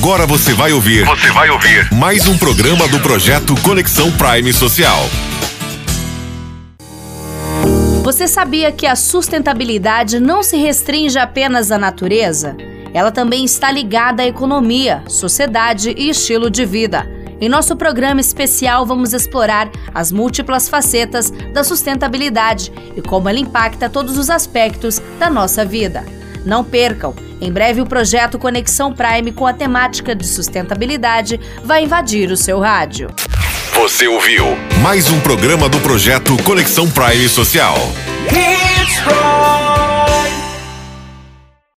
Agora você vai ouvir. Você vai ouvir mais um programa do projeto Conexão Prime Social. Você sabia que a sustentabilidade não se restringe apenas à natureza? Ela também está ligada à economia, sociedade e estilo de vida. Em nosso programa especial, vamos explorar as múltiplas facetas da sustentabilidade e como ela impacta todos os aspectos da nossa vida. Não percam! Em breve, o projeto Conexão Prime, com a temática de sustentabilidade, vai invadir o seu rádio. Você ouviu mais um programa do projeto Conexão Prime Social. Hits